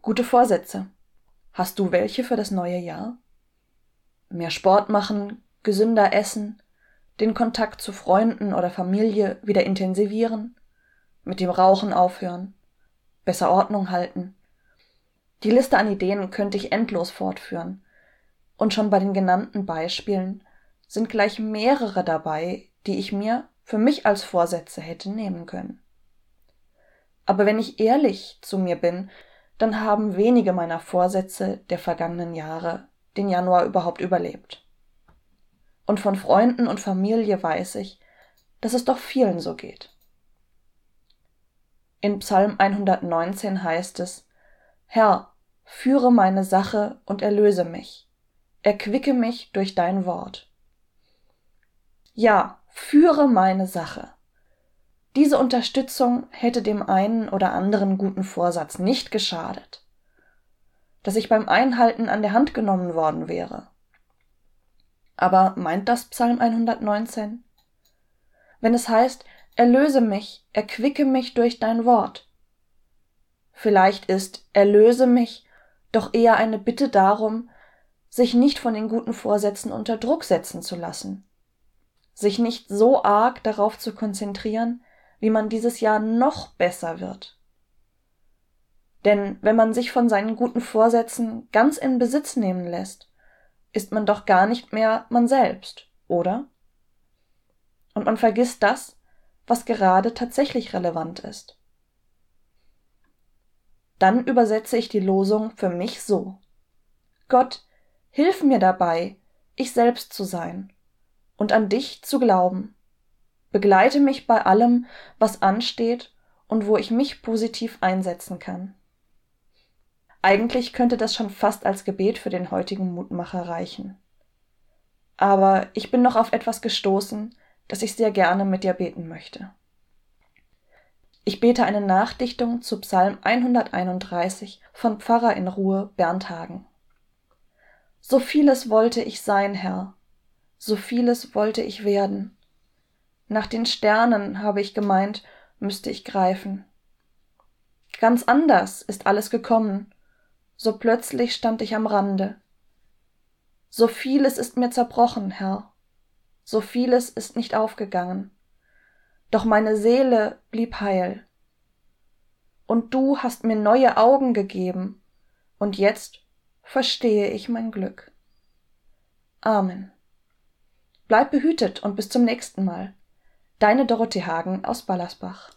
Gute Vorsätze. Hast du welche für das neue Jahr? Mehr Sport machen, gesünder essen, den Kontakt zu Freunden oder Familie wieder intensivieren, mit dem Rauchen aufhören, besser Ordnung halten. Die Liste an Ideen könnte ich endlos fortführen. Und schon bei den genannten Beispielen sind gleich mehrere dabei, die ich mir für mich als Vorsätze hätte nehmen können. Aber wenn ich ehrlich zu mir bin, dann haben wenige meiner Vorsätze der vergangenen Jahre den Januar überhaupt überlebt. Und von Freunden und Familie weiß ich, dass es doch vielen so geht. In Psalm 119 heißt es, Herr, führe meine Sache und erlöse mich, erquicke mich durch dein Wort. Ja, führe meine Sache. Diese Unterstützung hätte dem einen oder anderen guten Vorsatz nicht geschadet, dass ich beim Einhalten an der Hand genommen worden wäre. Aber meint das Psalm 119? Wenn es heißt, erlöse mich, erquicke mich durch dein Wort. Vielleicht ist erlöse mich doch eher eine Bitte darum, sich nicht von den guten Vorsätzen unter Druck setzen zu lassen, sich nicht so arg darauf zu konzentrieren, wie man dieses Jahr noch besser wird. Denn wenn man sich von seinen guten Vorsätzen ganz in Besitz nehmen lässt, ist man doch gar nicht mehr man selbst, oder? Und man vergisst das, was gerade tatsächlich relevant ist. Dann übersetze ich die Losung für mich so. Gott, hilf mir dabei, ich selbst zu sein und an dich zu glauben. Begleite mich bei allem, was ansteht und wo ich mich positiv einsetzen kann. Eigentlich könnte das schon fast als Gebet für den heutigen Mutmacher reichen. Aber ich bin noch auf etwas gestoßen, das ich sehr gerne mit dir beten möchte. Ich bete eine Nachdichtung zu Psalm 131 von Pfarrer in Ruhe Bernd Hagen. So vieles wollte ich sein, Herr, so vieles wollte ich werden. Nach den Sternen, habe ich gemeint, müsste ich greifen. Ganz anders ist alles gekommen, so plötzlich stand ich am Rande. So vieles ist mir zerbrochen, Herr, so vieles ist nicht aufgegangen doch meine Seele blieb heil. Und du hast mir neue Augen gegeben, und jetzt verstehe ich mein Glück. Amen. Bleib behütet und bis zum nächsten Mal. Deine Dorothee Hagen aus Ballersbach.